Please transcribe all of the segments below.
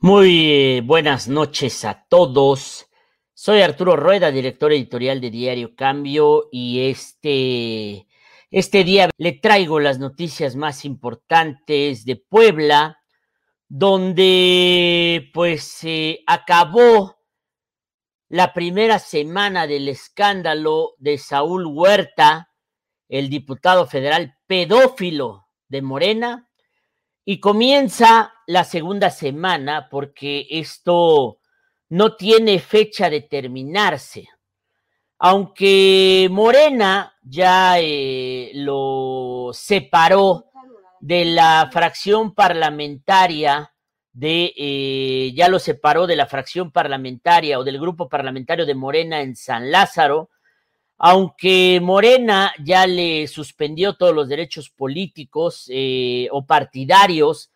Muy buenas noches a todos. Soy Arturo Rueda, director editorial de Diario Cambio, y este, este día le traigo las noticias más importantes de Puebla, donde pues se acabó la primera semana del escándalo de Saúl Huerta, el diputado federal pedófilo de Morena, y comienza la segunda semana porque esto no tiene fecha de terminarse. Aunque Morena ya eh, lo separó de la fracción parlamentaria de, eh, ya lo separó de la fracción parlamentaria o del grupo parlamentario de Morena en San Lázaro, aunque Morena ya le suspendió todos los derechos políticos eh, o partidarios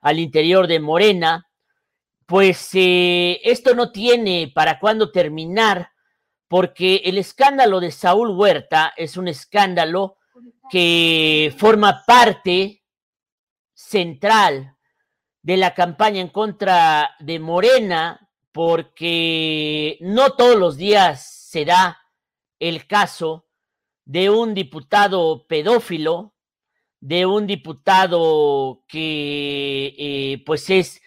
al interior de Morena, pues eh, esto no tiene para cuándo terminar, porque el escándalo de Saúl Huerta es un escándalo que forma parte central de la campaña en contra de Morena, porque no todos los días se da el caso de un diputado pedófilo, de un diputado que eh, pues es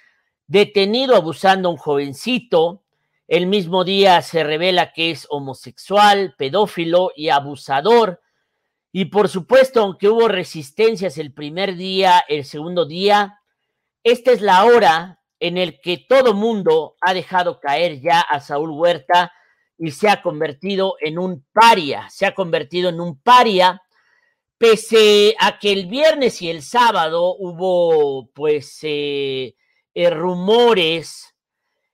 detenido abusando a un jovencito, el mismo día se revela que es homosexual, pedófilo y abusador. Y por supuesto, aunque hubo resistencias el primer día, el segundo día, esta es la hora en el que todo mundo ha dejado caer ya a Saúl Huerta y se ha convertido en un paria, se ha convertido en un paria, pese a que el viernes y el sábado hubo pues eh, eh, rumores,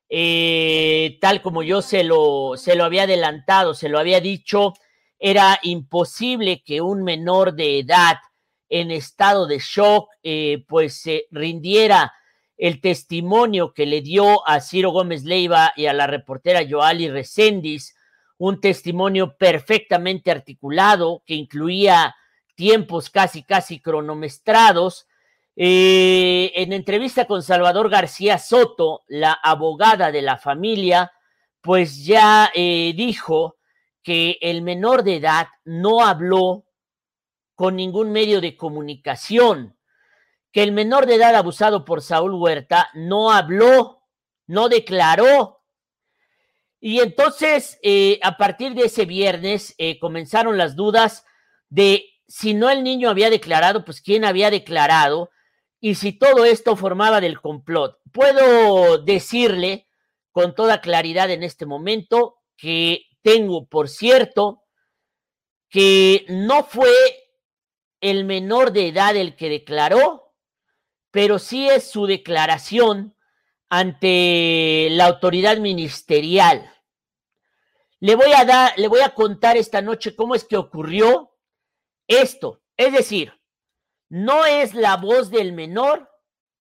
eh, tal como yo se lo, se lo había adelantado, se lo había dicho, era imposible que un menor de edad en estado de shock pues se rindiera el testimonio que le dio a Ciro Gómez Leiva y a la reportera Joali Recendis, un testimonio perfectamente articulado que incluía tiempos casi, casi cronometrados. Eh, en entrevista con Salvador García Soto, la abogada de la familia, pues ya eh, dijo que el menor de edad no habló con ningún medio de comunicación, que el menor de edad abusado por Saúl Huerta no habló, no declaró. Y entonces, eh, a partir de ese viernes, eh, comenzaron las dudas de si no el niño había declarado, pues quién había declarado y si todo esto formaba del complot. Puedo decirle con toda claridad en este momento que tengo, por cierto, que no fue el menor de edad el que declaró, pero sí es su declaración ante la autoridad ministerial. Le voy a dar, le voy a contar esta noche cómo es que ocurrió esto. Es decir, no es la voz del menor,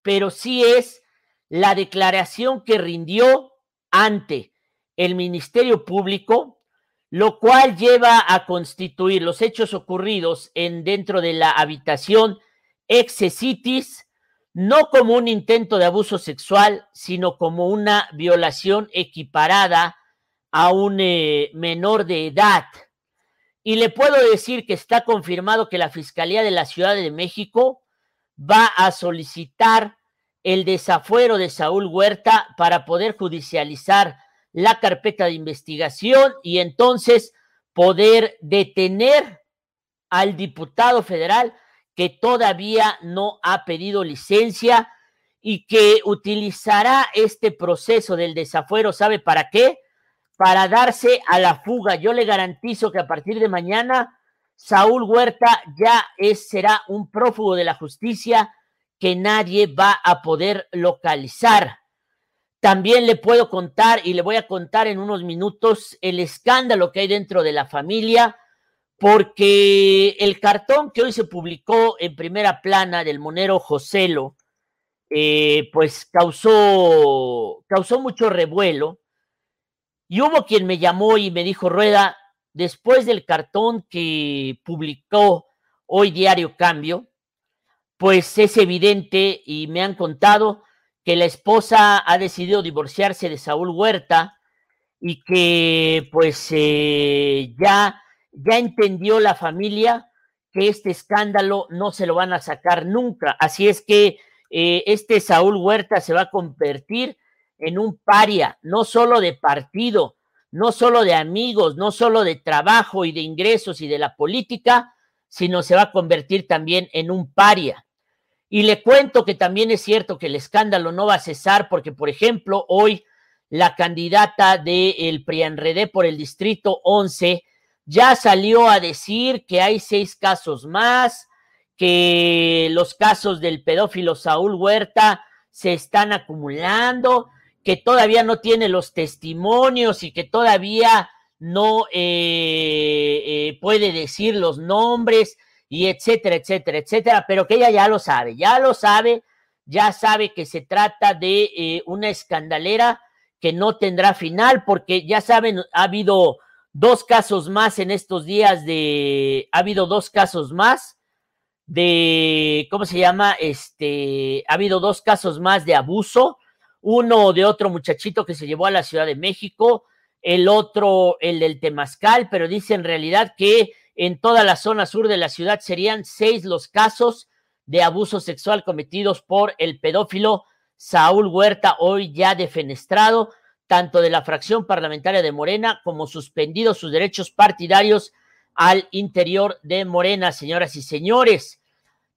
pero sí es la declaración que rindió ante el Ministerio Público, lo cual lleva a constituir los hechos ocurridos en dentro de la habitación Excesitis no como un intento de abuso sexual, sino como una violación equiparada a un eh, menor de edad. Y le puedo decir que está confirmado que la Fiscalía de la Ciudad de México va a solicitar el desafuero de Saúl Huerta para poder judicializar la carpeta de investigación y entonces poder detener al diputado federal que todavía no ha pedido licencia y que utilizará este proceso del desafuero, ¿sabe para qué? Para darse a la fuga. Yo le garantizo que a partir de mañana Saúl Huerta ya será un prófugo de la justicia que nadie va a poder localizar. También le puedo contar y le voy a contar en unos minutos el escándalo que hay dentro de la familia porque el cartón que hoy se publicó en primera plana del monero Joselo, eh, pues causó, causó mucho revuelo. Y hubo quien me llamó y me dijo, Rueda, después del cartón que publicó hoy Diario Cambio, pues es evidente y me han contado que la esposa ha decidido divorciarse de Saúl Huerta y que pues eh, ya, ya entendió la familia que este escándalo no se lo van a sacar nunca. Así es que eh, este Saúl Huerta se va a convertir en un paria, no solo de partido, no solo de amigos, no solo de trabajo y de ingresos y de la política, sino se va a convertir también en un paria. Y le cuento que también es cierto que el escándalo no va a cesar porque, por ejemplo, hoy la candidata del PRIANREDE por el distrito 11 ya salió a decir que hay seis casos más, que los casos del pedófilo Saúl Huerta se están acumulando, que todavía no tiene los testimonios y que todavía no eh, eh, puede decir los nombres y etcétera, etcétera, etcétera, pero que ella ya lo sabe, ya lo sabe, ya sabe que se trata de eh, una escandalera que no tendrá final, porque ya saben, ha habido dos casos más en estos días de, ha habido dos casos más de, ¿cómo se llama? Este, ha habido dos casos más de abuso, uno de otro muchachito que se llevó a la Ciudad de México, el otro, el del Temazcal, pero dice en realidad que en toda la zona sur de la ciudad serían seis los casos de abuso sexual cometidos por el pedófilo Saúl Huerta, hoy ya defenestrado, tanto de la fracción parlamentaria de Morena como suspendido sus derechos partidarios al interior de Morena, señoras y señores.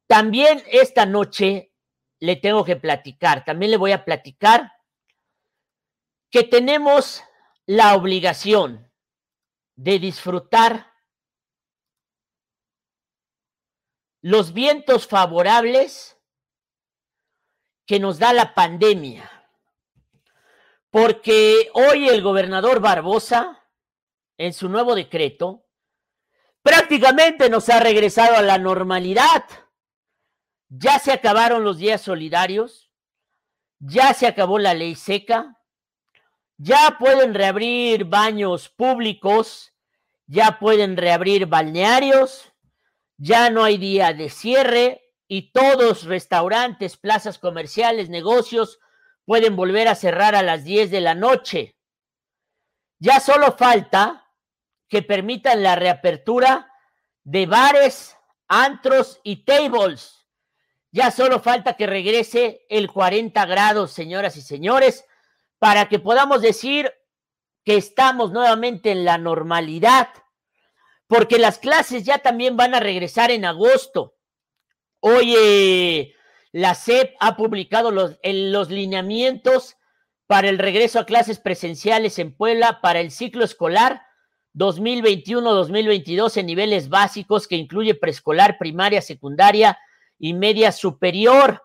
También esta noche le tengo que platicar, también le voy a platicar que tenemos la obligación de disfrutar los vientos favorables que nos da la pandemia. Porque hoy el gobernador Barbosa, en su nuevo decreto, prácticamente nos ha regresado a la normalidad. Ya se acabaron los días solidarios, ya se acabó la ley seca, ya pueden reabrir baños públicos, ya pueden reabrir balnearios, ya no hay día de cierre y todos restaurantes, plazas comerciales, negocios pueden volver a cerrar a las 10 de la noche. Ya solo falta que permitan la reapertura de bares, antros y tables. Ya solo falta que regrese el 40 grados, señoras y señores, para que podamos decir que estamos nuevamente en la normalidad porque las clases ya también van a regresar en agosto. Oye, la SEP ha publicado los, los lineamientos para el regreso a clases presenciales en Puebla para el ciclo escolar 2021-2022 en niveles básicos que incluye preescolar, primaria, secundaria y media superior.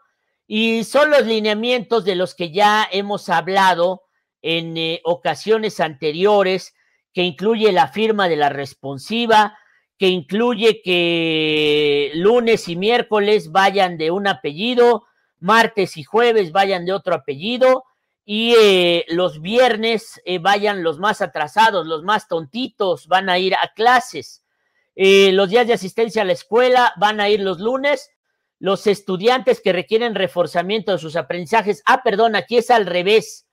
Y son los lineamientos de los que ya hemos hablado en eh, ocasiones anteriores que incluye la firma de la responsiva, que incluye que lunes y miércoles vayan de un apellido, martes y jueves vayan de otro apellido y eh, los viernes eh, vayan los más atrasados, los más tontitos, van a ir a clases. Eh, los días de asistencia a la escuela van a ir los lunes. Los estudiantes que requieren reforzamiento de sus aprendizajes, ah, perdón, aquí es al revés.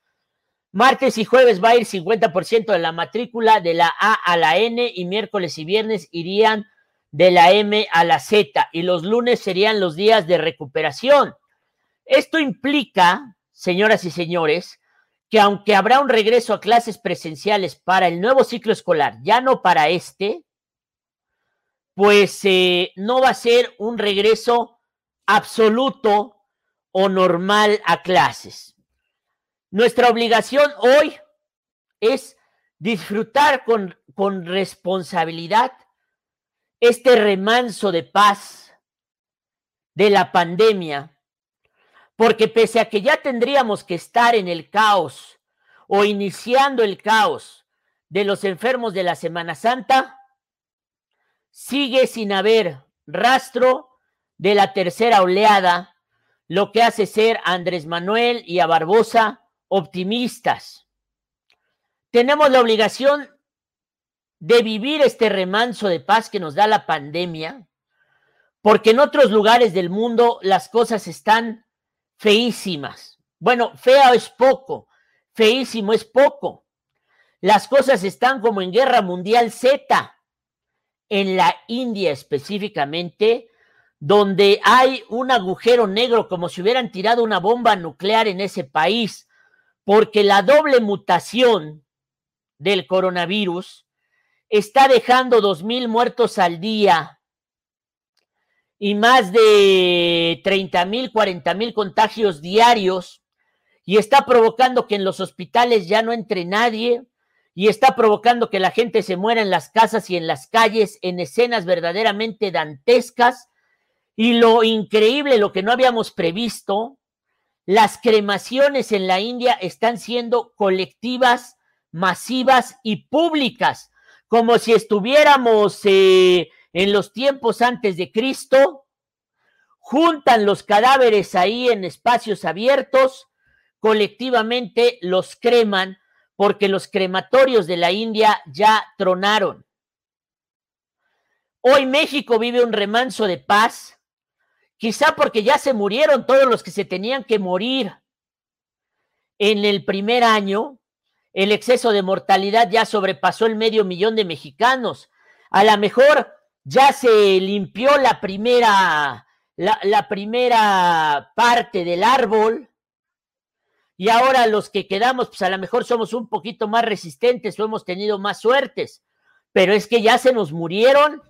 Martes y jueves va a ir 50% de la matrícula de la A a la N y miércoles y viernes irían de la M a la Z y los lunes serían los días de recuperación. Esto implica, señoras y señores, que aunque habrá un regreso a clases presenciales para el nuevo ciclo escolar, ya no para este, pues eh, no va a ser un regreso absoluto o normal a clases. Nuestra obligación hoy es disfrutar con, con responsabilidad este remanso de paz de la pandemia, porque pese a que ya tendríamos que estar en el caos o iniciando el caos de los enfermos de la Semana Santa, sigue sin haber rastro de la tercera oleada, lo que hace ser Andrés Manuel y a Barbosa optimistas. Tenemos la obligación de vivir este remanso de paz que nos da la pandemia, porque en otros lugares del mundo las cosas están feísimas. Bueno, feo es poco, feísimo es poco. Las cosas están como en Guerra Mundial Z, en la India específicamente, donde hay un agujero negro como si hubieran tirado una bomba nuclear en ese país, porque la doble mutación del coronavirus está dejando dos mil muertos al día y más de 30 mil, 40 mil contagios diarios y está provocando que en los hospitales ya no entre nadie y está provocando que la gente se muera en las casas y en las calles en escenas verdaderamente dantescas. Y lo increíble, lo que no habíamos previsto, las cremaciones en la India están siendo colectivas, masivas y públicas, como si estuviéramos eh, en los tiempos antes de Cristo, juntan los cadáveres ahí en espacios abiertos, colectivamente los creman porque los crematorios de la India ya tronaron. Hoy México vive un remanso de paz Quizá porque ya se murieron todos los que se tenían que morir. En el primer año, el exceso de mortalidad ya sobrepasó el medio millón de mexicanos. A lo mejor ya se limpió la primera, la, primera parte del árbol. Y ahora los que quedamos, pues a lo mejor somos un poquito más resistentes o hemos tenido más suertes. Pero es que ya se nos murieron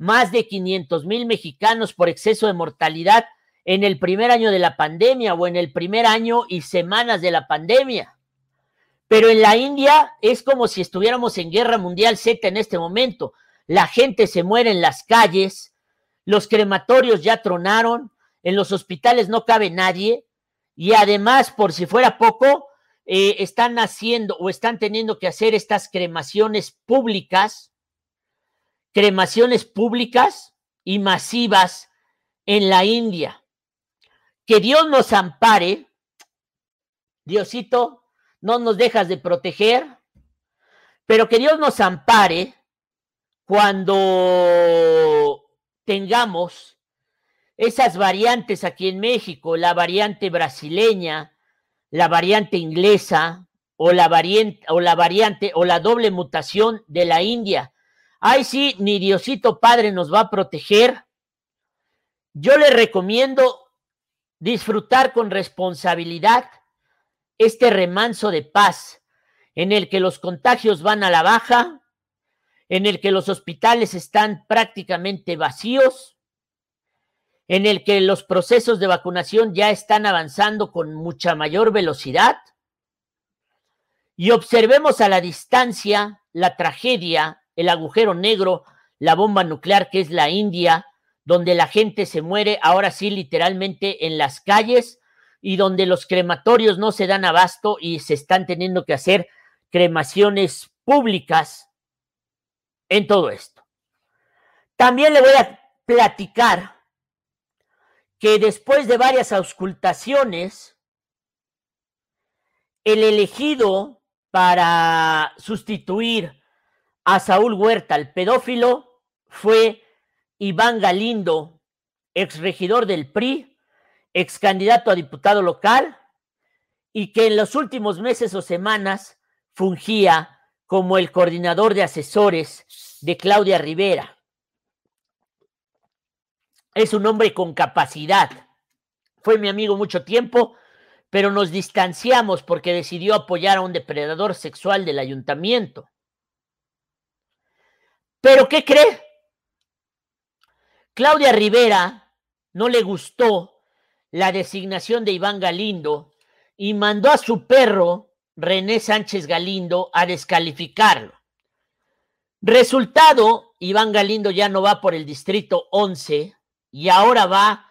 más de 500 mil mexicanos por exceso de mortalidad en el primer año de la pandemia o en el primer año y semanas de la pandemia. Pero en la India es como si estuviéramos en guerra mundial Z en este momento. La gente se muere en las calles, los crematorios ya tronaron, en los hospitales no cabe nadie y además, por si fuera poco, eh, están haciendo o están teniendo que hacer estas cremaciones públicas cremaciones públicas y masivas en la India. Que Dios nos ampare. Diosito, no nos dejas de proteger, pero que Dios nos ampare cuando tengamos esas variantes aquí en México, la variante brasileña, la variante inglesa o la variante o la variante o la doble mutación de la India ay sí, ni Diosito Padre nos va a proteger. Yo le recomiendo disfrutar con responsabilidad este remanso de paz en el que los contagios van a la baja, en el que los hospitales están prácticamente vacíos, en el que los procesos de vacunación ya están avanzando con mucha mayor velocidad. Y observemos a la distancia la tragedia el agujero negro, la bomba nuclear que es la India, donde la gente se muere ahora sí literalmente en las calles y donde los crematorios no se dan abasto y se están teniendo que hacer cremaciones públicas en todo esto. También le voy a platicar que después de varias auscultaciones, el elegido para sustituir a Saúl Huerta, el pedófilo, fue Iván Galindo, exregidor del PRI, ex candidato a diputado local, y que en los últimos meses o semanas fungía como el coordinador de asesores de Claudia Rivera. Es un hombre con capacidad. Fue mi amigo mucho tiempo, pero nos distanciamos porque decidió apoyar a un depredador sexual del ayuntamiento. Pero ¿qué cree? Claudia Rivera no le gustó la designación de Iván Galindo y mandó a su perro, René Sánchez Galindo, a descalificarlo. Resultado, Iván Galindo ya no va por el distrito 11 y ahora va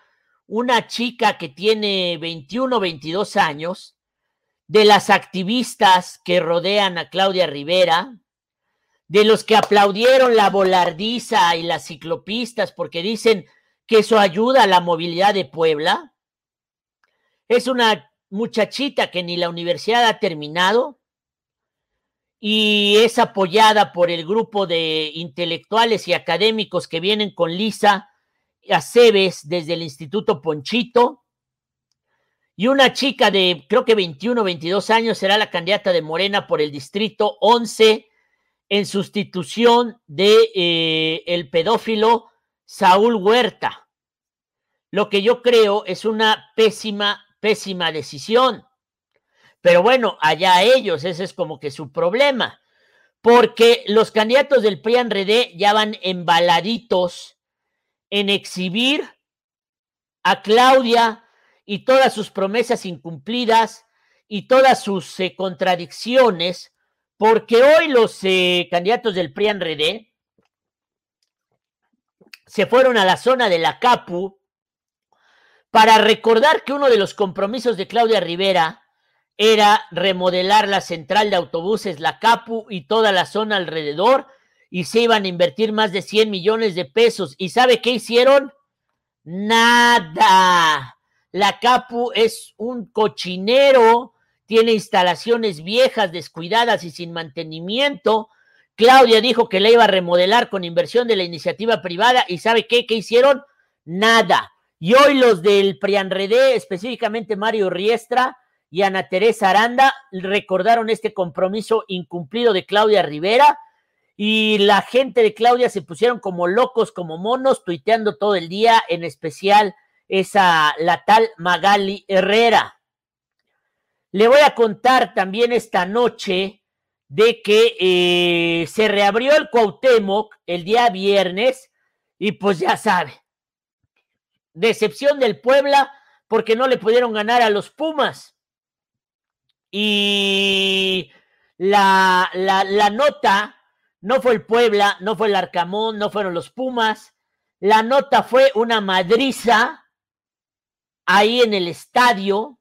una chica que tiene 21 22 años, de las activistas que rodean a Claudia Rivera, de los que aplaudieron la volardiza y las ciclopistas porque dicen que eso ayuda a la movilidad de Puebla. Es una muchachita que ni la universidad ha terminado y es apoyada por el grupo de intelectuales y académicos que vienen con Lisa Aceves desde el Instituto Ponchito. y una chica de creo que 21 o 22 años será la candidata de Morena por el distrito 11 en sustitución de eh, el pedófilo Saúl Huerta. Lo que yo creo es una pésima, pésima decisión. Pero bueno, allá ellos, ese es como que su problema, porque los candidatos del PRIAN RD ya van embaladitos en exhibir a Claudia y todas sus promesas incumplidas y todas sus eh, contradicciones, porque hoy los eh, candidatos del PRIAN RD se fueron a la zona de la CAPU para recordar que uno de los compromisos de Claudia Rivera era remodelar la central de autobuses, la CAPU y toda la zona alrededor, y se iban a invertir más de 100 millones de pesos. ¿Y sabe qué hicieron? Nada. La Capu es un cochinero, tiene instalaciones viejas, descuidadas y sin mantenimiento. Claudia dijo que la iba a remodelar con inversión de la iniciativa privada y ¿sabe qué? ¿Qué hicieron? Nada. Y hoy los del Prianredé, específicamente Mario Riestra y Ana Teresa Aranda, recordaron este compromiso incumplido de Claudia Rivera y la gente de Claudia se pusieron como locos, como monos, tuiteando todo el día, en especial esa, la tal Magali Herrera. Le voy a contar también esta noche de que eh, se reabrió el Cuauhtémoc el día viernes y pues ya sabe, decepción del Puebla porque no le pudieron ganar a los Pumas. Y la, la, la nota no fue el Puebla, no fue el Arcamón, no fueron los Pumas. La nota fue una madriza ahí en el estadio,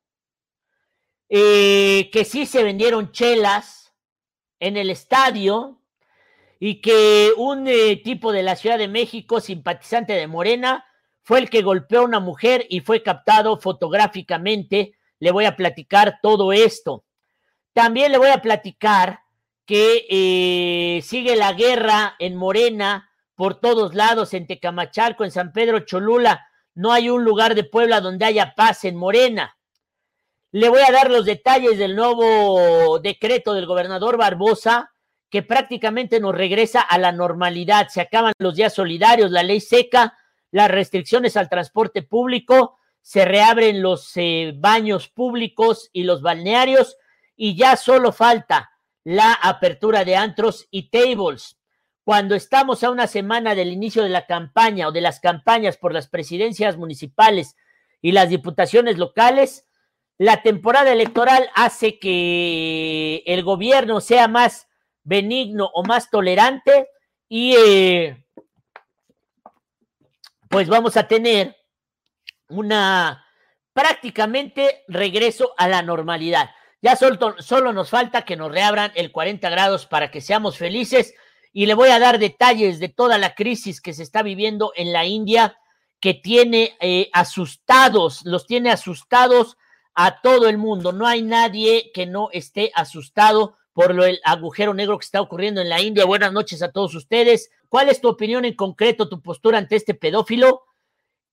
eh, que sí se vendieron chelas en el estadio y que un eh, tipo de la Ciudad de México, simpatizante de Morena, fue el que golpeó a una mujer y fue captado fotográficamente. Le voy a platicar todo esto. También le voy a platicar que eh, sigue la guerra en Morena por todos lados, en Tecamachalco, en San Pedro Cholula. No hay un lugar de Puebla donde haya paz en Morena. Le voy a dar los detalles del nuevo decreto del gobernador Barbosa, que prácticamente nos regresa a la normalidad. Se acaban los días solidarios, la ley seca, las restricciones al transporte público, se reabren los eh, baños públicos y los balnearios y ya solo falta la apertura de antros y tables. Cuando estamos a una semana del inicio de la campaña o de las campañas por las presidencias municipales y las diputaciones locales, la temporada electoral hace que el gobierno sea más benigno o más tolerante y eh, pues vamos a tener una prácticamente regreso a la normalidad. Ya solo, solo nos falta que nos reabran el 40 grados para que seamos felices y le voy a dar detalles de toda la crisis que se está viviendo en la India que tiene eh, asustados, los tiene asustados a todo el mundo. No hay nadie que no esté asustado por lo el agujero negro que está ocurriendo en la India. Buenas noches a todos ustedes. ¿Cuál es tu opinión en concreto, tu postura ante este pedófilo?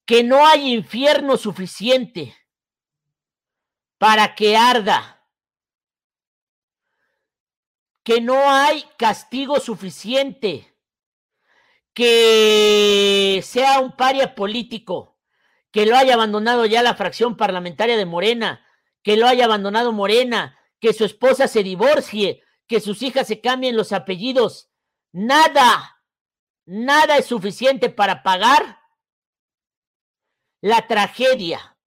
Que no hay infierno suficiente para que arda que no hay castigo suficiente, que sea un paria político, que lo haya abandonado ya la fracción parlamentaria de Morena, que lo haya abandonado Morena, que su esposa se divorcie, que sus hijas se cambien los apellidos. Nada, nada es suficiente para pagar la tragedia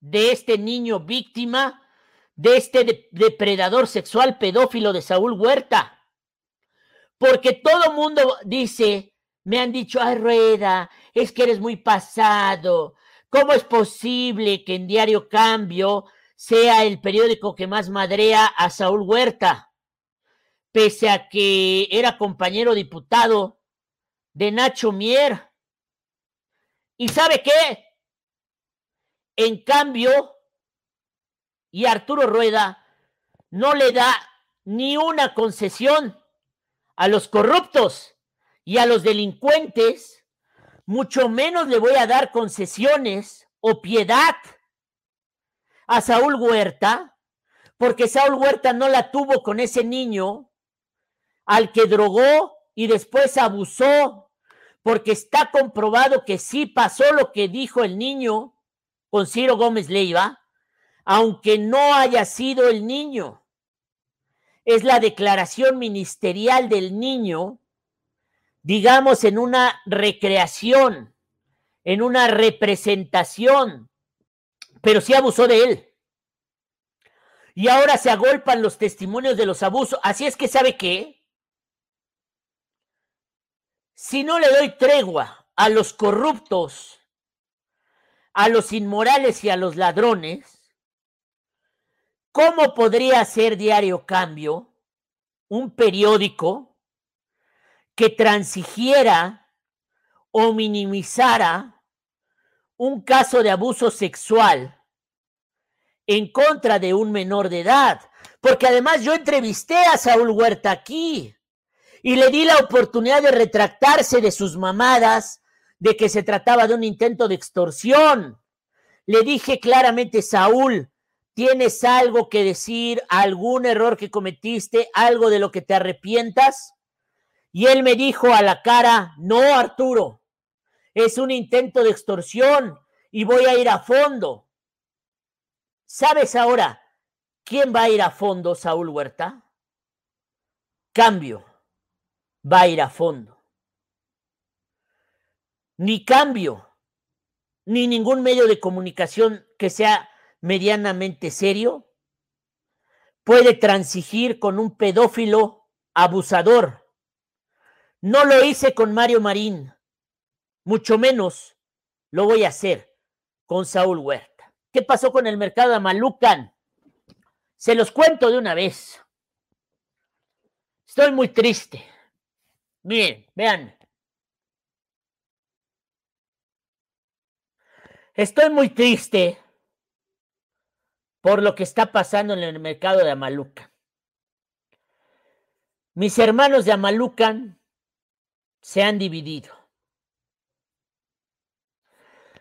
de este niño víctima de este depredador sexual pedófilo de Saúl Huerta. Porque todo mundo dice, me han dicho, ay, Rueda, es que eres muy pasado. ¿Cómo es posible que en Diario Cambio sea el periódico que más madrea a Saúl Huerta? Pese a que era compañero diputado de Nacho Mier. ¿Y sabe qué? En cambio, y Arturo Rueda no le da ni una concesión a los corruptos y a los delincuentes, mucho menos le voy a dar concesiones o piedad a Saúl Huerta, porque Saúl Huerta no la tuvo con ese niño al que drogó y después abusó, porque está comprobado que sí pasó lo que dijo el niño con Ciro Gómez Leiva, aunque no haya sido el niño. Es la declaración ministerial del niño, digamos, en una recreación, en una representación, pero sí abusó de él. Y ahora se agolpan los testimonios de los abusos. Así es que, ¿sabe qué? Si no le doy tregua a los corruptos, a los inmorales y a los ladrones, ¿cómo podría ser Diario Cambio un periódico que transigiera o minimizara un caso de abuso sexual en contra de un menor de edad? Porque además yo entrevisté a Saúl Huerta aquí y le di la oportunidad de retractarse de sus mamadas, de que se trataba de un intento de extorsión. Le dije claramente, Saúl, ¿tienes algo que decir, algún error que cometiste, algo de lo que te arrepientas? Y él me dijo a la cara, no, Arturo, es un intento de extorsión y voy a ir a fondo. ¿Sabes ahora quién va a ir a fondo, Saúl Huerta? Cambio va a ir a fondo. Ni cambio, ni ningún medio de comunicación que sea medianamente serio puede transigir con un pedófilo abusador. No lo hice con Mario Marín, mucho menos lo voy a hacer con Saúl Huerta. ¿Qué pasó con el mercado de Malucan? Se los cuento de una vez. Estoy muy triste. Miren, vean. Estoy muy triste por lo que está pasando en el mercado de Amalucan. Mis hermanos de Amalucan se han dividido.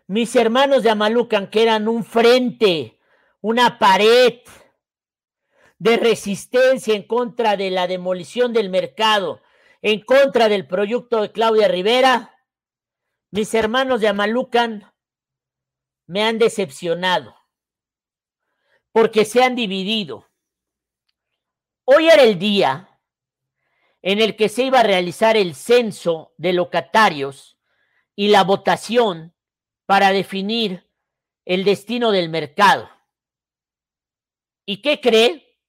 Mis hermanos de Amalucan, que eran un frente, una pared de resistencia en contra de la demolición del mercado, en contra del proyecto de Claudia Rivera, mis hermanos de Amalucan me han decepcionado porque se han dividido. Hoy era el día en el que se iba a realizar el censo de locatarios y la votación para definir el destino del mercado. ¿Y qué cree?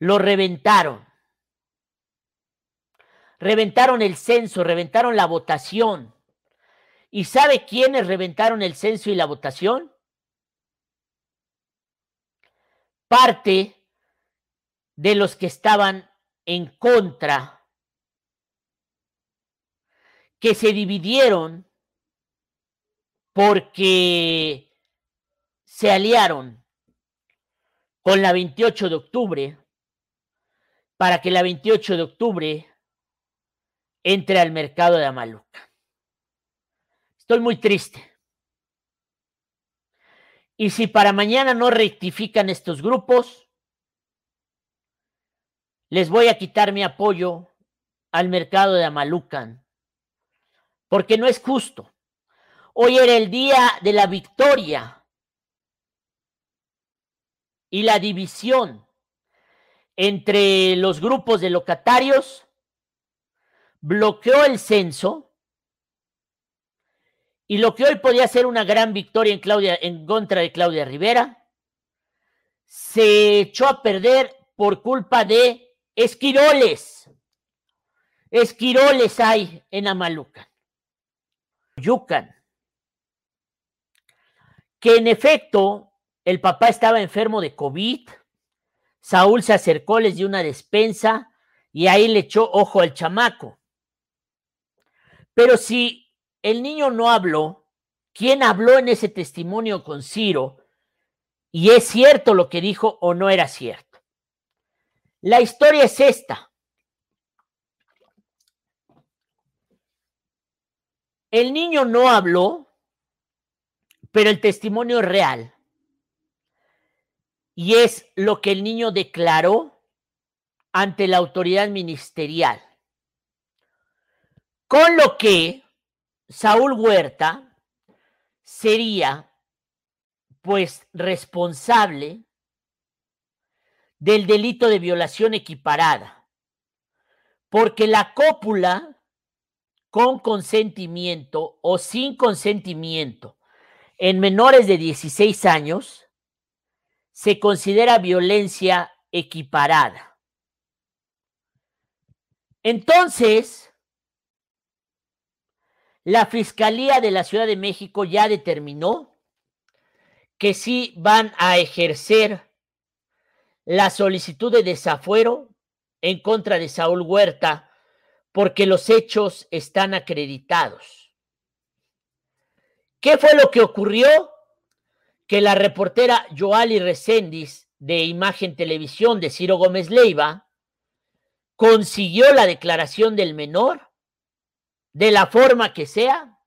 Lo reventaron reventaron el censo, reventaron la votación. ¿Y sabe quiénes reventaron el censo y la votación? Parte de los que estaban en contra, que se dividieron porque se aliaron con la 28 de octubre para que la 28 de octubre entre al mercado de Amaluca. Estoy muy triste. Y si para mañana no rectifican estos grupos, les voy a quitar mi apoyo al mercado de Amalucan, porque no es justo. Hoy era el día de la victoria y la división entre los grupos de locatarios bloqueó el censo y lo que hoy podía ser una gran victoria en, Claudia, en contra de Claudia Rivera, se echó a perder por culpa de esquiroles. Esquiroles hay en Amalucan, Yucan, que en efecto el papá estaba enfermo de COVID, Saúl se acercó, les dio una despensa y ahí le echó ojo al chamaco. Pero si el niño no habló, ¿quién habló en ese testimonio con Ciro? ¿Y es cierto lo que dijo o no era cierto? La historia es esta. El niño no habló, pero el testimonio es real. y es lo que el niño declaró ante la autoridad ministerial. Con lo que Saúl Huerta sería pues responsable del delito de violación equiparada, porque la cópula con consentimiento o sin consentimiento en menores de 16 años se considera violencia equiparada. Entonces, la Fiscalía de la Ciudad de México ya determinó que sí van a ejercer la solicitud de desafuero en contra de Saúl Huerta porque los hechos están acreditados. ¿Qué fue lo que ocurrió? Que la reportera Joali Recendis de Imagen Televisión de Ciro Gómez Leiva consiguió la declaración del menor de la forma que sea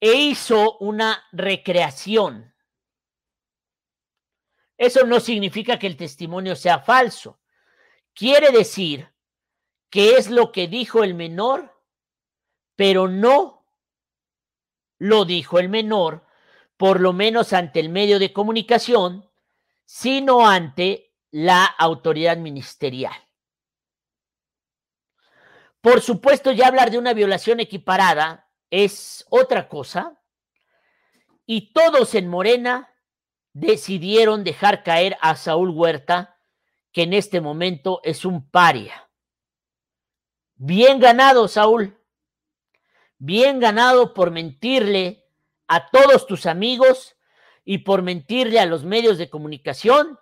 e hizo una recreación. Eso no significa que el testimonio sea falso. Quiere decir que es lo que dijo el menor, pero no lo dijo el menor, por lo menos ante el medio de comunicación, sino ante la autoridad ministerial. Por supuesto, ya hablar de una violación equiparada es otra cosa, y todos en Morena decidieron dejar caer a Saúl Huerta, que en este momento es un paria. Bien ganado, Saúl. Bien ganado por mentirle a todos tus amigos y por mentirle a los medios de comunicación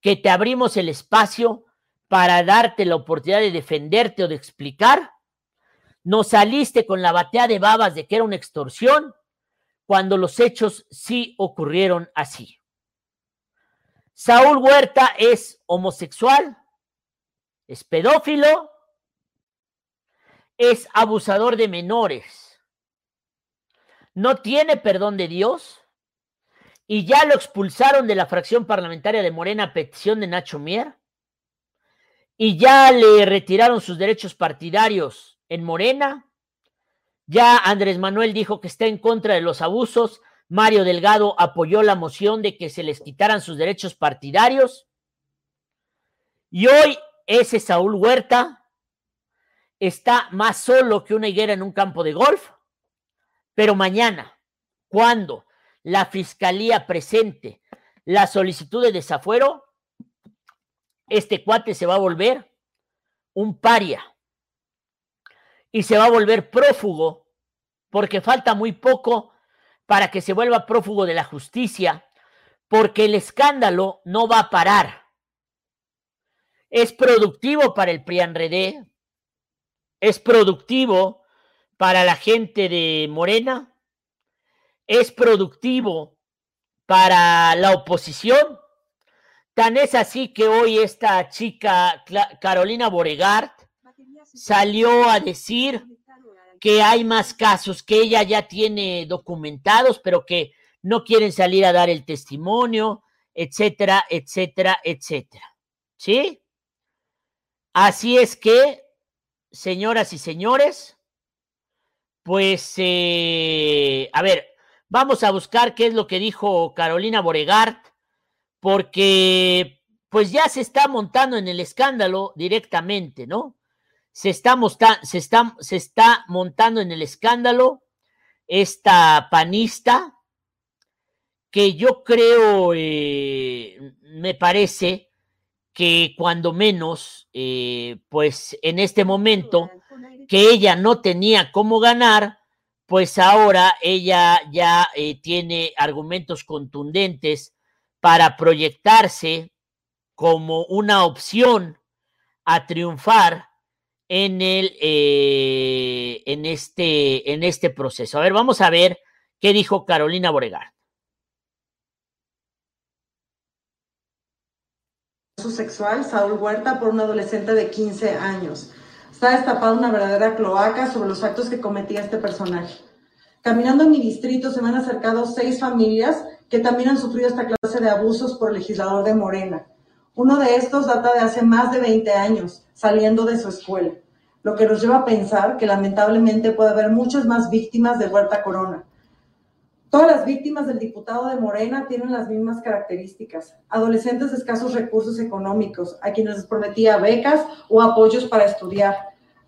que te abrimos el espacio para darte la oportunidad de defenderte o de explicar. No saliste con la batea de babas de que era una extorsión cuando los hechos sí ocurrieron así. Saúl Huerta es homosexual, es pedófilo es abusador de menores. No tiene perdón de Dios y ya lo expulsaron de la fracción parlamentaria de Morena a petición de Nacho Mier y ya le retiraron sus derechos partidarios en Morena. Ya Andrés Manuel dijo que está en contra de los abusos. Mario Delgado apoyó la moción de que se les quitaran sus derechos partidarios. Y hoy ese Saúl Huerta está más solo que una higuera en un campo de golf. Pero mañana, cuando la fiscalía presente la solicitud de desafuero, este cuate se va a volver un paria y se va a volver prófugo porque falta muy poco para que se vuelva prófugo de la justicia, porque el escándalo no va a parar. Es productivo para el PRIANREDE, es productivo para la gente de Morena, es productivo para la oposición. Tan es así que hoy esta chica, Carolina Boregard, salió a decir que hay más casos que ella ya tiene documentados, pero que no quieren salir a dar el testimonio, etcétera, etcétera, etcétera. ¿Sí? Así es que señoras y señores, pues, eh, a ver, vamos a buscar qué es lo que dijo Carolina Boregard, porque pues ya se está montando en el escándalo directamente, ¿no? Se está, se está, se está montando en el escándalo esta panista que yo creo, eh, me parece, que cuando menos, eh, pues en este momento, que ella no tenía cómo ganar, pues ahora ella ya eh, tiene argumentos contundentes para proyectarse como una opción a triunfar en, el, eh, en, este, en este proceso. A ver, vamos a ver qué dijo Carolina Boregar. sexual, Saúl Huerta, por un adolescente de 15 años. Está destapada una verdadera cloaca sobre los actos que cometía este personaje. Caminando en mi distrito se me han acercado seis familias que también han sufrido esta clase de abusos por el legislador de Morena. Uno de estos data de hace más de 20 años, saliendo de su escuela, lo que nos lleva a pensar que lamentablemente puede haber muchas más víctimas de Huerta Corona. Todas las víctimas del diputado de Morena tienen las mismas características. Adolescentes de escasos recursos económicos, a quienes les prometía becas o apoyos para estudiar.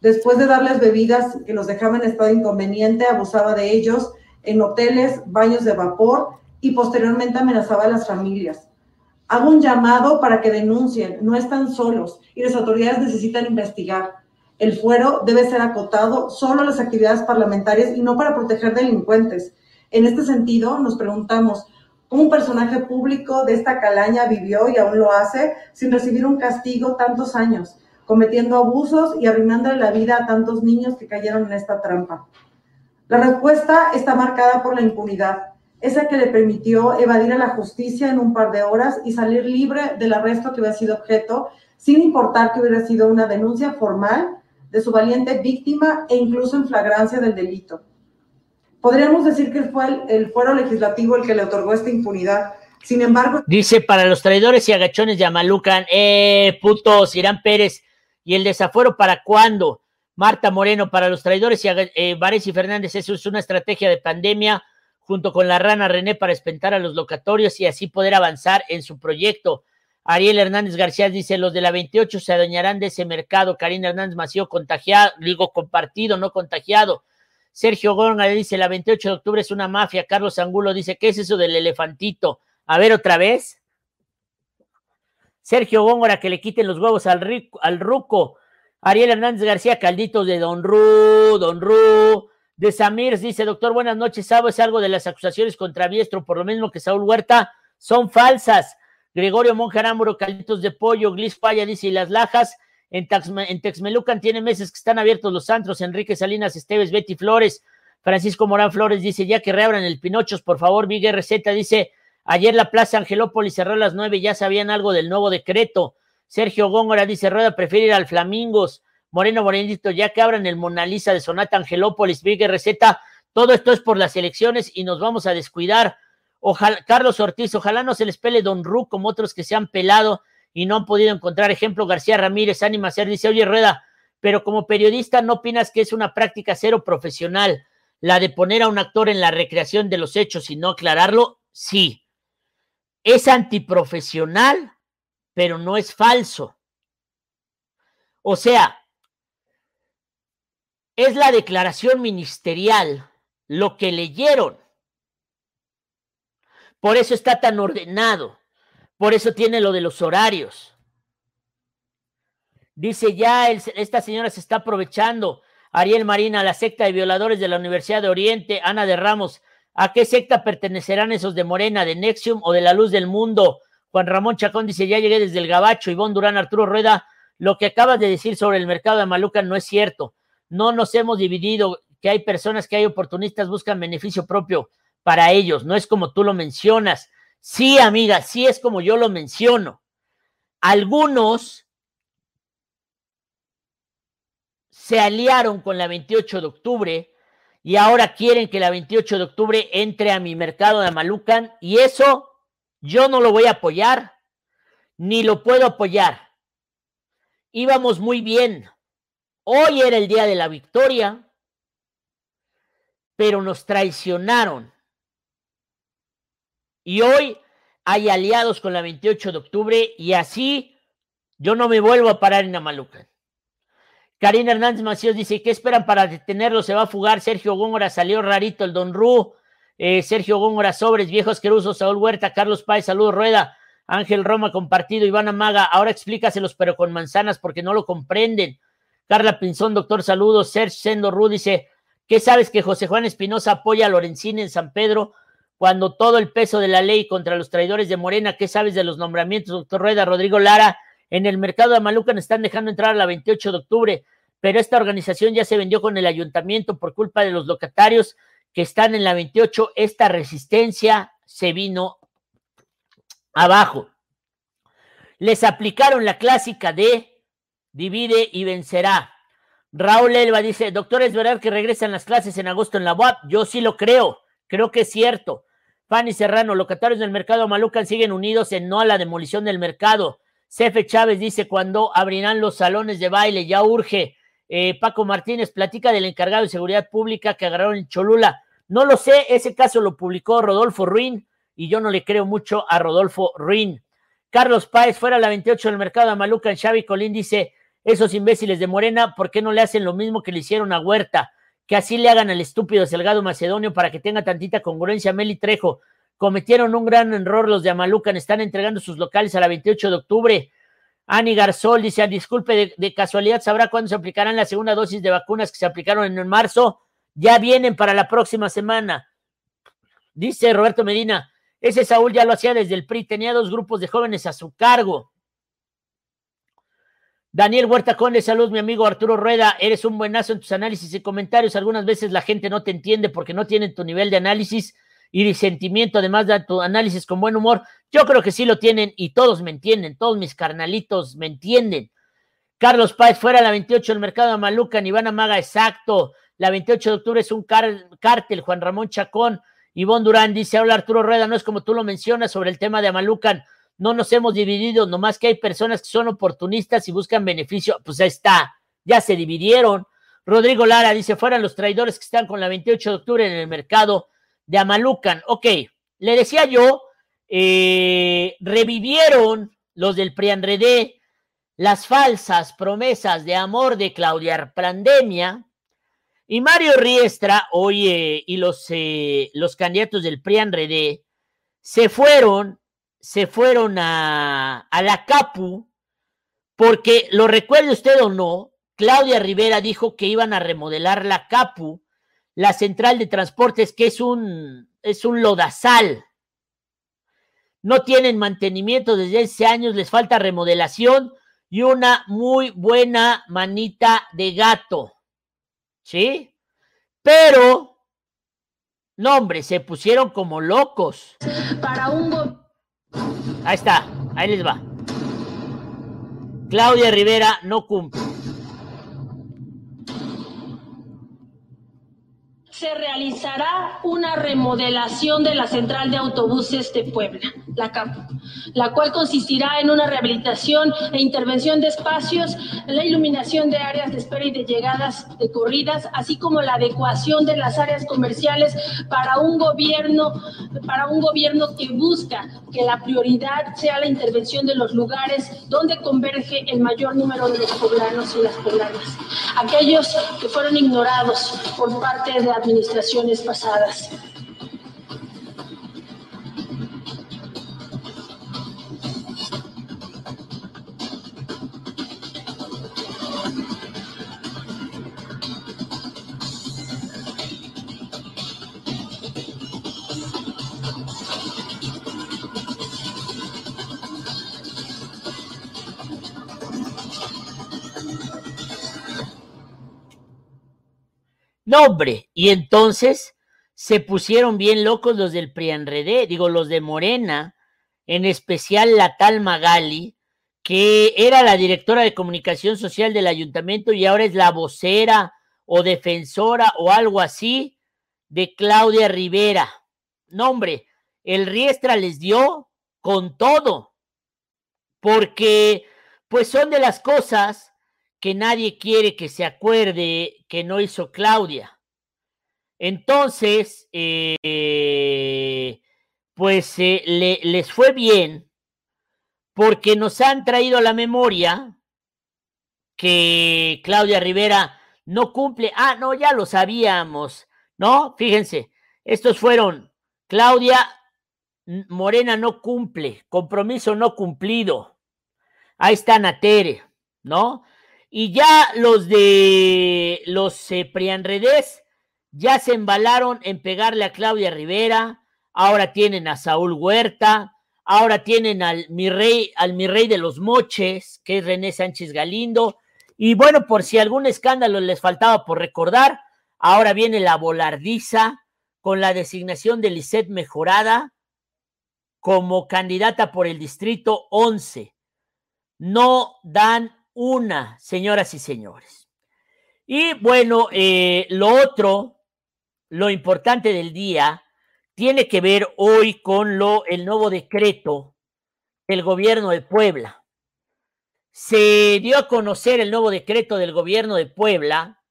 Después de darles bebidas que los dejaban en estado inconveniente, abusaba de ellos en hoteles, baños de vapor y posteriormente amenazaba a las familias. Hago un llamado para que denuncien, no están solos y las autoridades necesitan investigar. El fuero debe ser acotado solo a las actividades parlamentarias y no para proteger delincuentes. En este sentido, nos preguntamos, ¿cómo un personaje público de esta calaña vivió y aún lo hace sin recibir un castigo tantos años, cometiendo abusos y arruinándole la vida a tantos niños que cayeron en esta trampa? La respuesta está marcada por la impunidad, esa que le permitió evadir a la justicia en un par de horas y salir libre del arresto que había sido objeto, sin importar que hubiera sido una denuncia formal de su valiente víctima e incluso en flagrancia del delito. Podríamos decir que fue el, el fuero legislativo el que le otorgó esta impunidad. Sin embargo. Dice para los traidores y agachones de Amalucan, eh, putos, Irán Pérez, ¿y el desafuero para cuándo? Marta Moreno, para los traidores y eh, y Fernández, eso es una estrategia de pandemia junto con la rana René para espentar a los locatorios y así poder avanzar en su proyecto. Ariel Hernández García dice, los de la 28 se adueñarán de ese mercado. Karina Hernández Mació, contagiado, digo compartido, no contagiado. Sergio Góngora dice, la 28 de octubre es una mafia. Carlos Angulo dice, ¿qué es eso del elefantito? A ver otra vez. Sergio Góngora, que le quiten los huevos al, rico, al ruco. Ariel Hernández García, calditos de Don Ru, Don Ru. De Samir dice, doctor, buenas noches. ¿Sabes algo de las acusaciones contra Biestro, por lo mismo que Saúl Huerta? Son falsas. Gregorio Monjarámburo, calditos de pollo. Glis Paya dice, y las lajas en, Texmelucan tiene meses que están abiertos los antros. Enrique Salinas Esteves, Betty Flores, Francisco Morán Flores dice, ya que reabran el Pinochos, por favor. Miguel Receta dice, ayer la Plaza Angelópolis cerró a las nueve, ya sabían algo del nuevo decreto. Sergio Góngora dice, Rueda prefiere ir al Flamingos. Moreno Morenito, ya que abran el Mona Lisa de Sonata Angelópolis, Miguel Receta, todo esto es por las elecciones y nos vamos a descuidar. Ojalá, Carlos Ortiz, ojalá no se les pele Don Ru como otros que se han pelado y no han podido encontrar ejemplo. García Ramírez, Ánima Ser, dice, oye, Rueda, pero como periodista no opinas que es una práctica cero profesional la de poner a un actor en la recreación de los hechos y no aclararlo? Sí. Es antiprofesional, pero no es falso. O sea, es la declaración ministerial lo que leyeron. Por eso está tan ordenado. Por eso tiene lo de los horarios. Dice ya, esta señora se está aprovechando. Ariel Marina, la secta de violadores de la Universidad de Oriente, Ana de Ramos. ¿A qué secta pertenecerán esos de Morena, de Nexium o de la Luz del Mundo? Juan Ramón Chacón dice, ya llegué desde el Gabacho. Ivonne Durán, Arturo Rueda, lo que acabas de decir sobre el mercado de Maluca no es cierto. No nos hemos dividido, que hay personas que hay oportunistas, buscan beneficio propio para ellos. No es como tú lo mencionas. Sí, amiga, sí es como yo lo menciono. Algunos se aliaron con la 28 de octubre y ahora quieren que la 28 de octubre entre a mi mercado de Amalucan y eso yo no lo voy a apoyar ni lo puedo apoyar. Íbamos muy bien. Hoy era el día de la victoria, pero nos traicionaron y hoy hay aliados con la 28 de octubre y así yo no me vuelvo a parar en Amalucan. Karina Hernández Macías dice, ¿qué esperan para detenerlo? Se va a fugar. Sergio Góngora salió rarito el Don Ru. Eh, Sergio Góngora Sobres, Viejos Querusos, Saúl Huerta, Carlos Páez, saludos Rueda, Ángel Roma compartido, Iván Amaga, ahora explícaselos pero con manzanas porque no lo comprenden. Carla Pinzón, doctor, saludos. Sergio Sendo Ru dice, ¿qué sabes que José Juan Espinosa apoya a Lorenzini en San Pedro? Cuando todo el peso de la ley contra los traidores de Morena, ¿qué sabes de los nombramientos, doctor Rueda, Rodrigo Lara? En el mercado de Amalucan están dejando entrar a la 28 de octubre, pero esta organización ya se vendió con el ayuntamiento por culpa de los locatarios que están en la 28. Esta resistencia se vino abajo. Les aplicaron la clásica de divide y vencerá. Raúl Elba dice, doctor, ¿es verdad que regresan las clases en agosto en la UAP? Yo sí lo creo, creo que es cierto. Fanny Serrano, locatarios del mercado Malucan siguen unidos en no a la demolición del mercado. Cefe Chávez dice cuando abrirán los salones de baile, ya urge. Eh, Paco Martínez platica del encargado de seguridad pública que agarraron en Cholula. No lo sé, ese caso lo publicó Rodolfo Ruin y yo no le creo mucho a Rodolfo Ruin. Carlos Páez, fuera la 28 del mercado de Malucan, Xavi Colín dice, esos imbéciles de Morena, ¿por qué no le hacen lo mismo que le hicieron a Huerta? Que así le hagan al estúpido Salgado Macedonio para que tenga tantita congruencia Meli Trejo. Cometieron un gran error los de Amalucan, están entregando sus locales a la 28 de octubre. Ani Garzol dice, disculpe, de, casualidad, ¿sabrá cuándo se aplicarán la segunda dosis de vacunas que se aplicaron en marzo? Ya vienen para la próxima semana. Dice Roberto Medina, ese Saúl ya lo hacía desde el PRI, tenía dos grupos de jóvenes a su cargo. Daniel Huerta Conde, salud, mi amigo Arturo Rueda, eres un buenazo en tus análisis y comentarios. Algunas veces la gente no te entiende porque no tienen tu nivel de análisis y de sentimiento, además de tu análisis con buen humor. Yo creo que sí lo tienen y todos me entienden, todos mis carnalitos me entienden. Carlos Páez, fuera la 28 del mercado de Malucan, Iván Amaga, exacto. La 28 de octubre es un cártel, Juan Ramón Chacón. Ivonne Durán dice, hola Arturo Rueda, no es como tú lo mencionas sobre el tema de Amalucan, no nos hemos dividido, nomás que hay personas que son oportunistas y buscan beneficio, pues ahí está, ya se dividieron. Rodrigo Lara dice, fueran los traidores que están con la 28 de octubre en el mercado de Amalucan. Ok, le decía yo, eh, revivieron los del Prianredé las falsas promesas de amor de Claudia Pandemia y Mario Riestra, oye, y los, eh, los candidatos del Prianredé se fueron, se fueron a, a la CAPU porque, lo recuerde usted o no, Claudia Rivera dijo que iban a remodelar la CAPU la central de transportes, que es un, es un lodazal. No tienen mantenimiento desde hace años, les falta remodelación y una muy buena manita de gato. ¿Sí? Pero, no, hombre, se pusieron como locos. Para un. Ahí está, ahí les va. Claudia Rivera no cumple. Se realizará una remodelación de la central de autobuses de Puebla, la CAP, la cual consistirá en una rehabilitación e intervención de espacios, la iluminación de áreas de espera y de llegadas de corridas, así como la adecuación de las áreas comerciales para un gobierno, para un gobierno que busca que la prioridad sea la intervención de los lugares donde converge el mayor número de los poblanos y las poblanas, aquellos que fueron ignorados por parte de la administraciones pasadas. Nombre. Y entonces se pusieron bien locos los del Prianredé, digo, los de Morena, en especial la tal Magali, que era la directora de comunicación social del ayuntamiento y ahora es la vocera o defensora o algo así de Claudia Rivera. Nombre, el Riestra les dio con todo, porque pues son de las cosas que nadie quiere que se acuerde que no hizo Claudia. Entonces, eh, pues eh, les fue bien porque nos han traído a la memoria que Claudia Rivera no cumple. Ah, no, ya lo sabíamos, ¿no? Fíjense, estos fueron Claudia Morena no cumple, compromiso no cumplido. Ahí está Natere, ¿no? Y ya los de los eh, Prianredés ya se embalaron en pegarle a Claudia Rivera, ahora tienen a Saúl Huerta, ahora tienen al mi rey, al mi rey de los moches, que es René Sánchez Galindo, y bueno, por si algún escándalo les faltaba por recordar, ahora viene la volardiza con la designación de Lisette Mejorada como candidata por el distrito 11. No dan una, señoras y señores. Y bueno, eh, lo otro, lo importante del día, tiene que ver hoy con lo, el nuevo decreto del gobierno de Puebla. Se dio a conocer el nuevo decreto del gobierno de Puebla,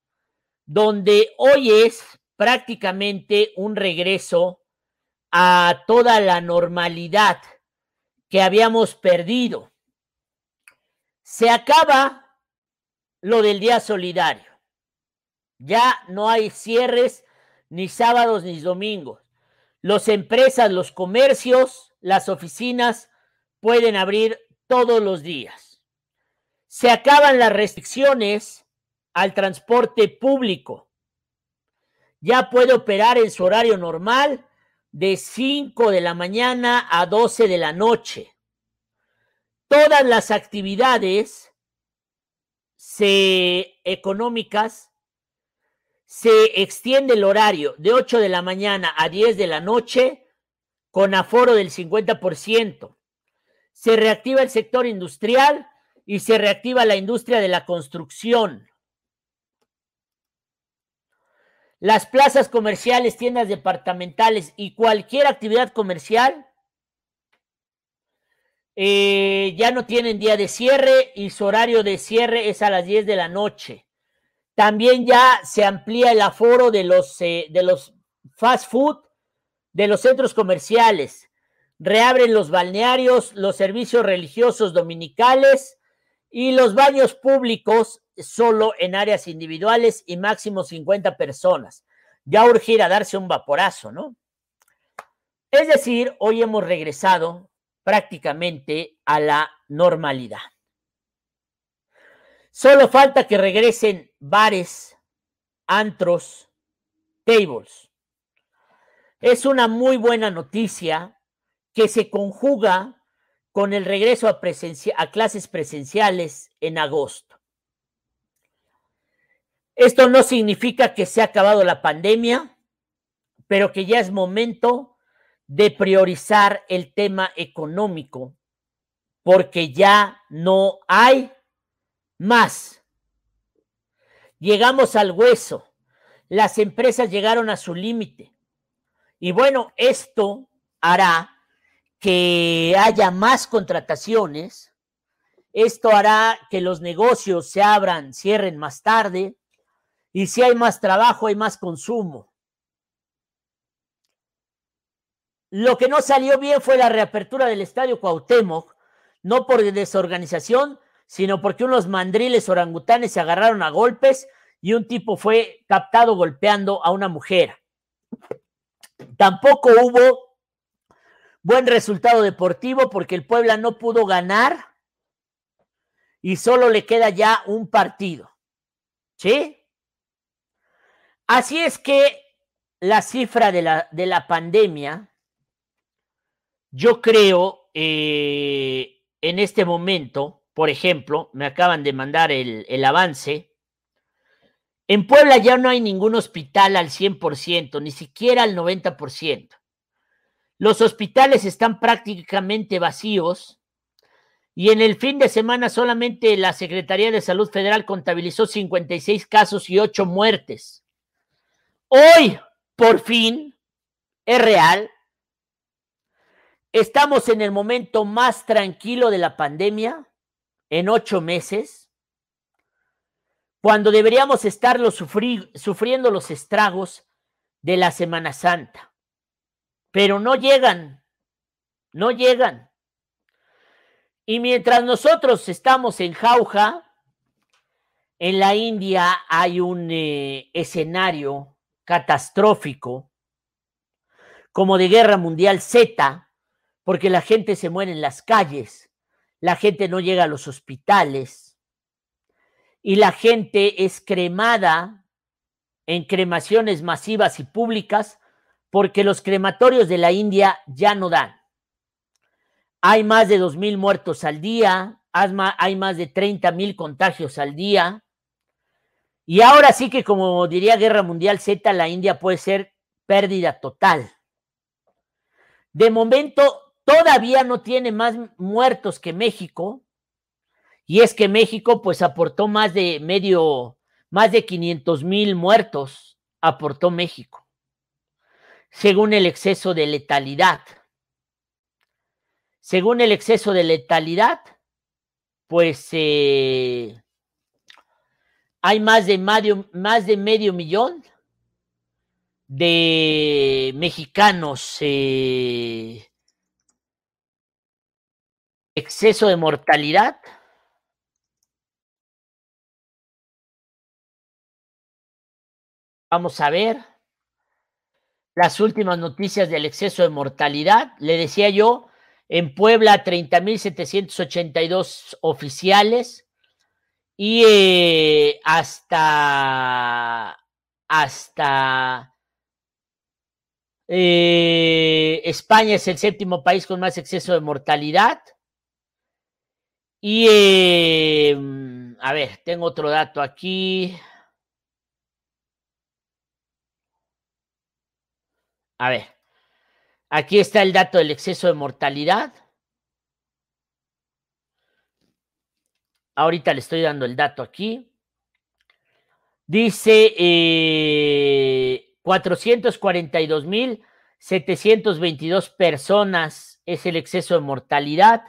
donde hoy es prácticamente un regreso a toda la normalidad que habíamos perdido. Se acaba lo del día solidario. Ya no hay cierres ni sábados ni domingos. Las empresas, los comercios, las oficinas pueden abrir todos los días. Se acaban las restricciones al transporte público. Ya puede operar en su horario normal de 5 de la mañana a 12 de la noche. Todas las actividades se, económicas se extiende el horario de 8 de la mañana a 10 de la noche con aforo del 50%. Se reactiva el sector industrial y se reactiva la industria de la construcción. Las plazas comerciales, tiendas departamentales y cualquier actividad comercial eh, ya no tienen día de cierre y su horario de cierre es a las 10 de la noche. También ya se amplía el aforo de los, eh, de los fast food, de los centros comerciales. Reabren los balnearios, los servicios religiosos dominicales y los baños públicos solo en áreas individuales y máximo 50 personas. Ya urgir a darse un vaporazo, ¿no? Es decir, hoy hemos regresado prácticamente a la normalidad. Solo falta que regresen bares, antros, tables. Es una muy buena noticia que se conjuga con el regreso a, a clases presenciales en agosto. Esto no significa que se ha acabado la pandemia, pero que ya es momento de priorizar el tema económico, porque ya no hay más. Llegamos al hueso. Las empresas llegaron a su límite. Y bueno, esto hará que haya más contrataciones. Esto hará que los negocios se abran, cierren más tarde. Y si hay más trabajo, hay más consumo. Lo que no salió bien fue la reapertura del estadio Cuauhtémoc, no por desorganización, sino porque unos mandriles orangutanes se agarraron a golpes y un tipo fue captado golpeando a una mujer. Tampoco hubo buen resultado deportivo porque el Puebla no pudo ganar y solo le queda ya un partido. ¿Sí? Así es que la cifra de la, de la pandemia, yo creo, eh, en este momento, por ejemplo, me acaban de mandar el, avance. En Puebla ya no hay ningún hospital al 100%, ni siquiera al 90%. Los hospitales están prácticamente vacíos y en el fin de semana solamente la Secretaría de Salud Federal contabilizó 56 casos y 8 muertes. Hoy, por fin, es real. Estamos en el momento más tranquilo de la pandemia en ocho meses, cuando deberíamos estarlo sufriendo los estragos de la Semana Santa. Pero no llegan, no llegan. Y mientras nosotros estamos en jauja, en la India hay un eh, escenario catastrófico, como de guerra mundial Z, porque la gente se muere en las calles, la gente no llega a los hospitales y la gente es cremada en cremaciones masivas y públicas porque los crematorios de la India ya no dan. Hay más de dos mil muertos al día, hay más de 30 mil contagios al día. Y ahora sí que, como diría Guerra Mundial Z, la India puede ser pérdida total. De momento, todavía no tiene más muertos que México, y es que México pues aportó más de medio, más de 500 mil muertos, aportó México. según el exceso de letalidad. Según el exceso de letalidad, pues eh, hay más de, medio, más de medio millón de mexicanos eh, exceso de mortalidad. Vamos a ver las últimas noticias del exceso de mortalidad. Le decía yo, en Puebla 30.782 oficiales y eh, hasta hasta eh, España es el séptimo país con más exceso de mortalidad. Y eh, a ver, tengo otro dato aquí. A ver, aquí está el dato del exceso de mortalidad. Ahorita le estoy dando el dato aquí. Dice eh, 442.722 personas es el exceso de mortalidad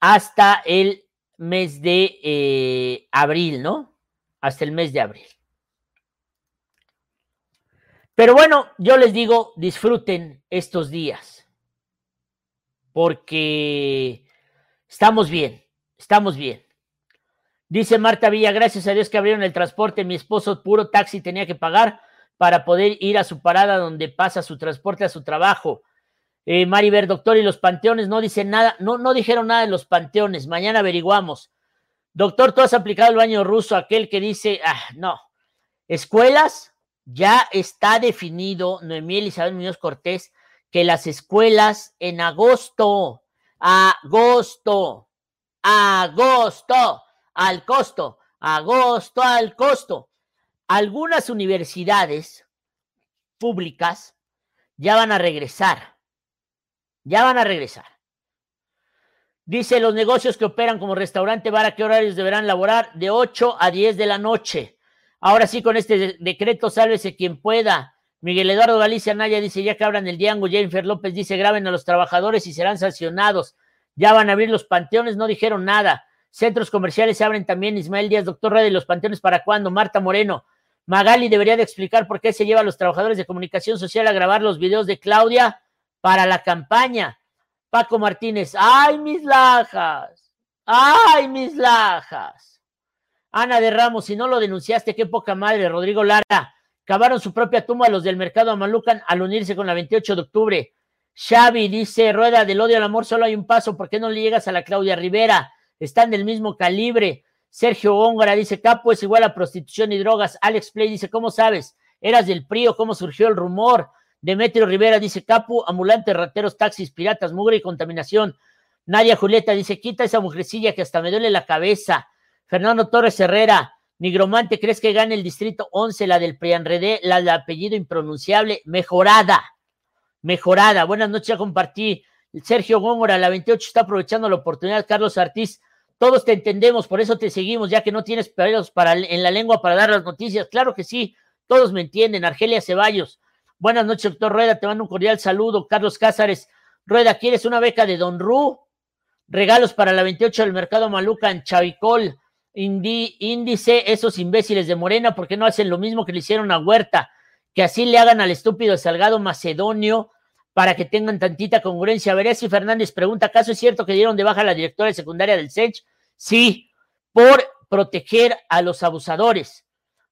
hasta el mes de eh, abril, ¿no? Hasta el mes de abril. Pero bueno, yo les digo, disfruten estos días, porque estamos bien, estamos bien. Dice Marta Villa, gracias a Dios que abrieron el transporte, mi esposo puro taxi tenía que pagar para poder ir a su parada donde pasa su transporte a su trabajo. Eh, Mariver, doctor, y los panteones no dicen nada, no, no dijeron nada de los panteones, mañana averiguamos. Doctor, tú has aplicado el baño ruso, aquel que dice, ah, no, escuelas, ya está definido, Noemí Elizabeth Muñoz Cortés, que las escuelas en agosto, agosto, agosto, al costo, agosto al costo. Algunas universidades públicas ya van a regresar ya van a regresar. Dice, los negocios que operan como restaurante bar, ¿a qué horarios deberán laborar? De 8 a 10 de la noche. Ahora sí, con este decreto, sálvese quien pueda. Miguel Eduardo Galicia Naya dice, ya que abran el diango. Jennifer López dice, graben a los trabajadores y serán sancionados. Ya van a abrir los panteones, no dijeron nada. Centros comerciales se abren también. Ismael Díaz, doctor Red, los panteones para cuándo? Marta Moreno. Magali debería de explicar por qué se lleva a los trabajadores de comunicación social a grabar los videos de Claudia para la campaña. Paco Martínez, ¡ay, mis lajas! ¡Ay, mis lajas! Ana de Ramos, si no lo denunciaste, qué poca madre. Rodrigo Lara, cavaron su propia tumba los del mercado Amalucan al unirse con la 28 de octubre. Xavi dice, Rueda del odio al amor, solo hay un paso, ¿por qué no le llegas a la Claudia Rivera? Están del mismo calibre. Sergio Góngora dice, Capo es igual a prostitución y drogas. Alex Play dice, ¿cómo sabes? ¿Eras del PRI cómo surgió el rumor? Demetrio Rivera dice Capu, ambulantes, rateros, taxis, piratas, mugre y contaminación. Nadia Julieta dice, quita esa mujercilla que hasta me duele la cabeza. Fernando Torres Herrera, Nigromante, ¿crees que gane el distrito 11, la del Prianredé, la del apellido impronunciable? Mejorada, mejorada. Buenas noches, ya compartí. Sergio Góngora, la 28 está aprovechando la oportunidad. Carlos Artiz, todos te entendemos, por eso te seguimos, ya que no tienes pelos para, en la lengua para dar las noticias. Claro que sí, todos me entienden. Argelia Ceballos, Buenas noches, doctor Rueda. Te mando un cordial saludo. Carlos Cázares. Rueda, ¿quieres una beca de Don Ru? Regalos para la 28 del mercado Maluca en Chavicol. índice, esos imbéciles de Morena, porque no hacen lo mismo que le hicieron a Huerta? Que así le hagan al estúpido Salgado Macedonio para que tengan tantita congruencia. Veré si Fernández pregunta, ¿acaso es cierto que dieron de baja a la directora secundaria del CENCH? Sí, por proteger a los abusadores.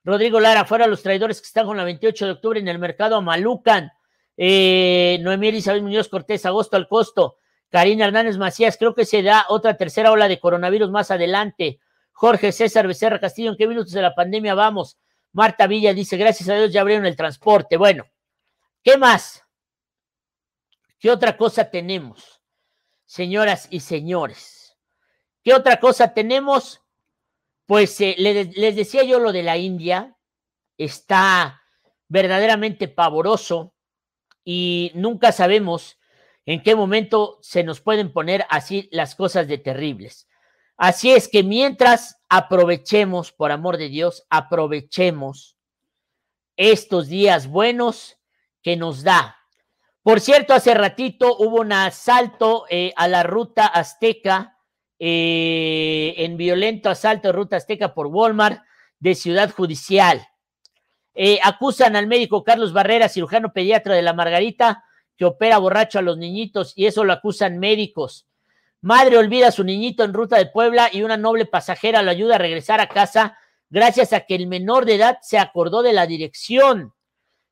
Rodrigo Lara, fuera los traidores que están con la 28 de octubre en el mercado Malucan. Eh, Noemí Elizabeth Muñoz Cortés, agosto al costo. Karina Hernández Macías, creo que se da otra tercera ola de coronavirus más adelante. Jorge César Becerra Castillo, ¿en qué minutos de la pandemia vamos? Marta Villa dice, gracias a Dios ya abrieron el transporte. Bueno, ¿qué más? ¿Qué otra cosa tenemos? Señoras y señores, ¿qué otra cosa tenemos? Pues eh, les, decía yo lo de la India, está verdaderamente pavoroso y nunca sabemos en qué momento se nos pueden poner así las cosas de terribles. Así es que mientras aprovechemos, por amor de Dios, aprovechemos estos días buenos que nos da Por cierto, hace ratito hubo un asalto eh, a la ruta azteca, eh, en violento asalto de ruta azteca por Walmart de Ciudad Judicial. Eh, acusan al médico Carlos Barrera, cirujano pediatra de la Margarita, que opera borracho a los niñitos y eso lo acusan médicos. Madre olvida a su niñito en ruta de Puebla y una noble pasajera lo ayuda a regresar a casa gracias a que el menor de edad se acordó de la dirección.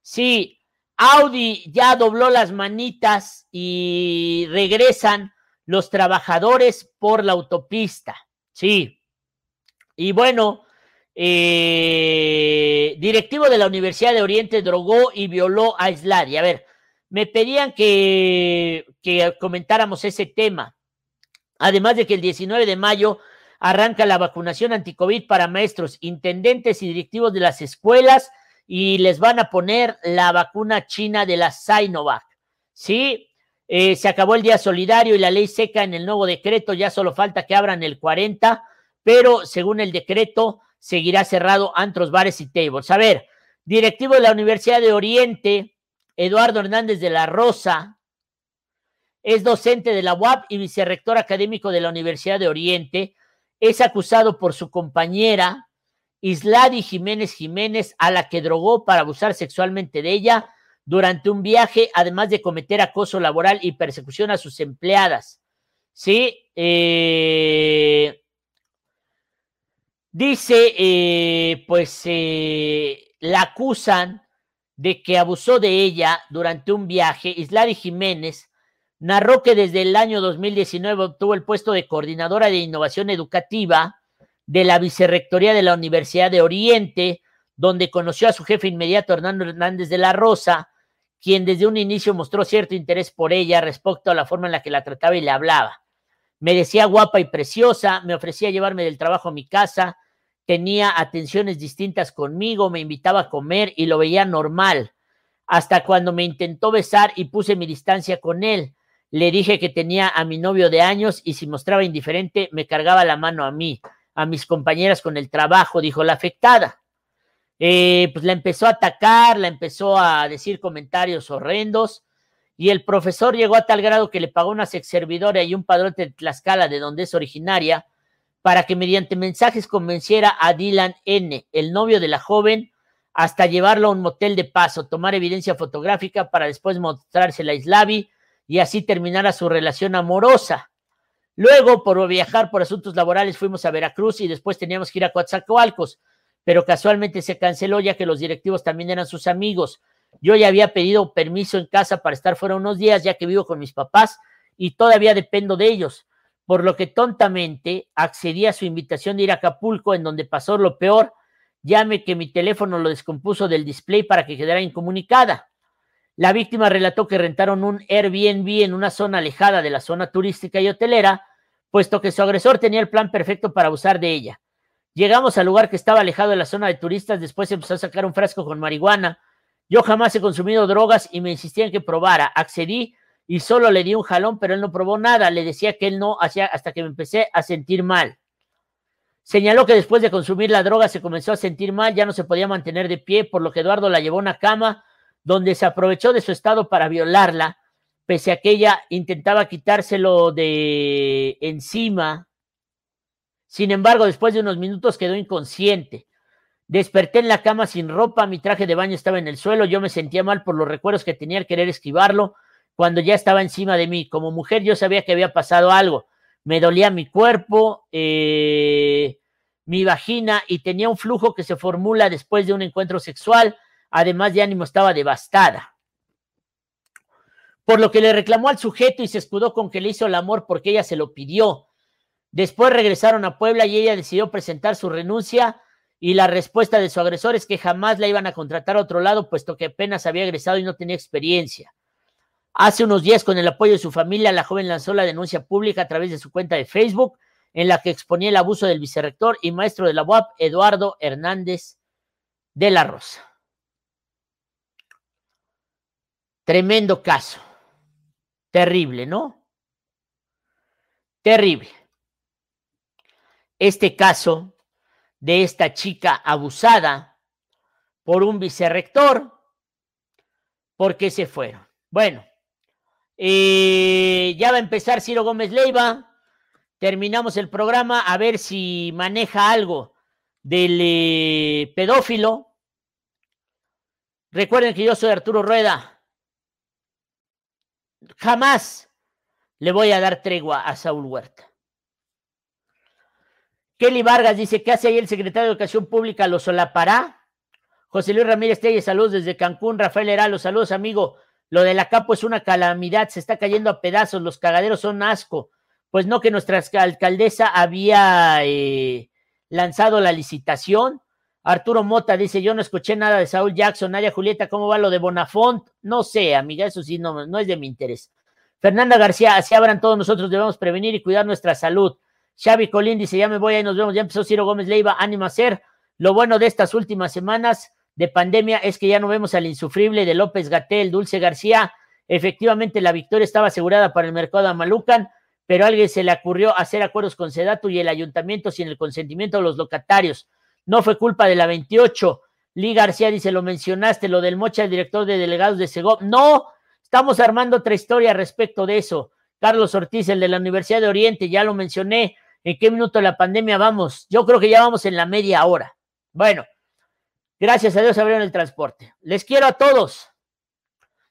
Sí, Audi ya dobló las manitas y regresan los trabajadores por la autopista. Sí. Y bueno, eh, directivo de la Universidad de Oriente drogó y violó a Isladi. A ver, me pedían que, que comentáramos ese tema. Además de que el 19 de mayo arranca la vacunación anticovid para maestros, intendentes y directivos de las escuelas y les van a poner la vacuna china de la Sinovac. Sí, eh, se acabó el día solidario y la ley seca en el nuevo decreto, ya solo falta que abran el 40, pero según el decreto seguirá cerrado antros, bares y tables. A ver, directivo de la Universidad de Oriente, Eduardo Hernández de la Rosa, es docente de la UAP y vicerrector académico de la Universidad de Oriente. Es acusado por su compañera Isladi Jiménez Jiménez, a la que drogó para abusar sexualmente de ella durante un viaje, además de cometer acoso laboral y persecución a sus empleadas. Sí, eh, dice, eh, pues eh, la acusan de que abusó de ella durante un viaje. Isladi Jiménez narró que desde el año 2019 obtuvo el puesto de coordinadora de innovación educativa de la Vicerrectoría de la Universidad de Oriente, donde conoció a su jefe inmediato, Hernando Hernández de la Rosa, quien desde un inicio mostró cierto interés por ella respecto a la forma en la que la trataba y le hablaba. Me decía guapa y preciosa, me ofrecía llevarme del trabajo a mi casa, tenía atenciones distintas conmigo, me invitaba a comer y lo veía normal, hasta cuando me intentó besar y puse mi distancia con él. Le dije que tenía a mi novio de años y si mostraba indiferente me cargaba la mano a mí, a mis compañeras con el trabajo, dijo la afectada. Eh, pues la empezó a atacar, la empezó a decir comentarios horrendos y el profesor llegó a tal grado que le pagó una servidora y un padrón de Tlaxcala, de donde es originaria, para que mediante mensajes convenciera a Dylan N., el novio de la joven, hasta llevarlo a un motel de paso, tomar evidencia fotográfica para después mostrársela a Islavi y así terminara su relación amorosa. Luego, por viajar por asuntos laborales, fuimos a Veracruz y después teníamos que ir a Coatzacoalcos pero casualmente se canceló ya que los directivos también eran sus amigos. Yo ya había pedido permiso en casa para estar fuera unos días, ya que vivo con mis papás y todavía dependo de ellos, por lo que tontamente accedí a su invitación de ir a Acapulco, en donde pasó lo peor, llame que mi teléfono lo descompuso del display para que quedara incomunicada. La víctima relató que rentaron un Airbnb en una zona alejada de la zona turística y hotelera, puesto que su agresor tenía el plan perfecto para abusar de ella. Llegamos al lugar que estaba alejado de la zona de turistas, después empezó a sacar un frasco con marihuana. Yo jamás he consumido drogas y me insistía en que probara. Accedí y solo le di un jalón, pero él no probó nada. Le decía que él no hacía hasta que me empecé a sentir mal. Señaló que después de consumir la droga se comenzó a sentir mal, ya no se podía mantener de pie, por lo que Eduardo la llevó a una cama donde se aprovechó de su estado para violarla, pese a que ella intentaba quitárselo de encima sin embargo, después de unos minutos quedó inconsciente. Desperté en la cama sin ropa, mi traje de baño estaba en el suelo, yo me sentía mal por los recuerdos que tenía al querer esquivarlo cuando ya estaba encima de mí. Como mujer yo sabía que había pasado algo. Me dolía mi cuerpo, eh, mi vagina y tenía un flujo que se formula después de un encuentro sexual. Además de ánimo estaba devastada. Por lo que le reclamó al sujeto y se escudó con que le hizo el amor porque ella se lo pidió. Después regresaron a Puebla y ella decidió presentar su renuncia y la respuesta de su agresor es que jamás la iban a contratar a otro lado, puesto que apenas había egresado y no tenía experiencia. Hace unos días, con el apoyo de su familia, la joven lanzó la denuncia pública a través de su cuenta de Facebook, en la que exponía el abuso del vicerrector y maestro de la UAP, Eduardo Hernández de la Rosa. Tremendo caso. Terrible, ¿no? Terrible este caso de esta chica abusada por un vicerrector, ¿por qué se fueron? Bueno, Eh, ya va a empezar Ciro Gómez Leiva. Terminamos el programa a ver si maneja algo del eh, pedófilo. Recuerden que yo soy Arturo Rueda. Jamás le voy a dar tregua a Saúl Huerta. Kelly Vargas dice, ¿qué hace ahí el secretario de Educación Pública? ¿Lo solapará? José Luis Ramírez Telles, saludos desde Cancún. Rafael Heralo, saludos, amigo. Lo de la Capo es una calamidad, se está cayendo a pedazos, los cagaderos son asco. Pues no que nuestra alcaldesa había eh, lanzado la licitación. Arturo Mota dice, yo no escuché nada de Saúl Jackson. Nadia Julieta, ¿cómo va lo de Bonafont? No sé, amiga, eso sí, no, no es de mi interés. Fernanda García, así abran todos nosotros, debemos prevenir y cuidar nuestra salud. Xavi Colín dice, ya me voy, ahí nos vemos, ya empezó Ciro Gómez Leiva, ánimo a hacer. Lo bueno de estas últimas semanas de pandemia es que ya no vemos al insufrible de López Gatel, Dulce García. Efectivamente, la victoria estaba asegurada para el mercado de Amalucan, pero a alguien se le ocurrió hacer acuerdos con Sedatu y el ayuntamiento sin el consentimiento de los locatarios. No fue culpa de la 28. Lee García dice, lo mencionaste, lo del Mocha, el director de delegados de Segov. No, estamos armando otra historia respecto de eso. Carlos Ortiz, el de la Universidad de Oriente, ya lo mencioné. ¿En qué minuto de la pandemia vamos? Yo creo que ya vamos en la media hora. Bueno, gracias a Dios abrieron el transporte. Les quiero a todos.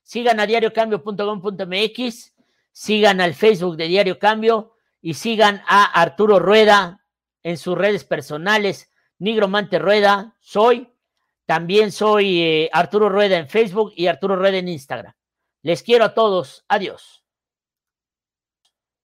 Sigan a diariocambio.com.mx, sigan al Facebook de Diario Cambio y sigan a Arturo Rueda en sus redes personales. Nigromante Rueda, soy. También soy eh, Arturo Rueda en Facebook y Arturo Rueda en Instagram. Les quiero a todos. Adiós.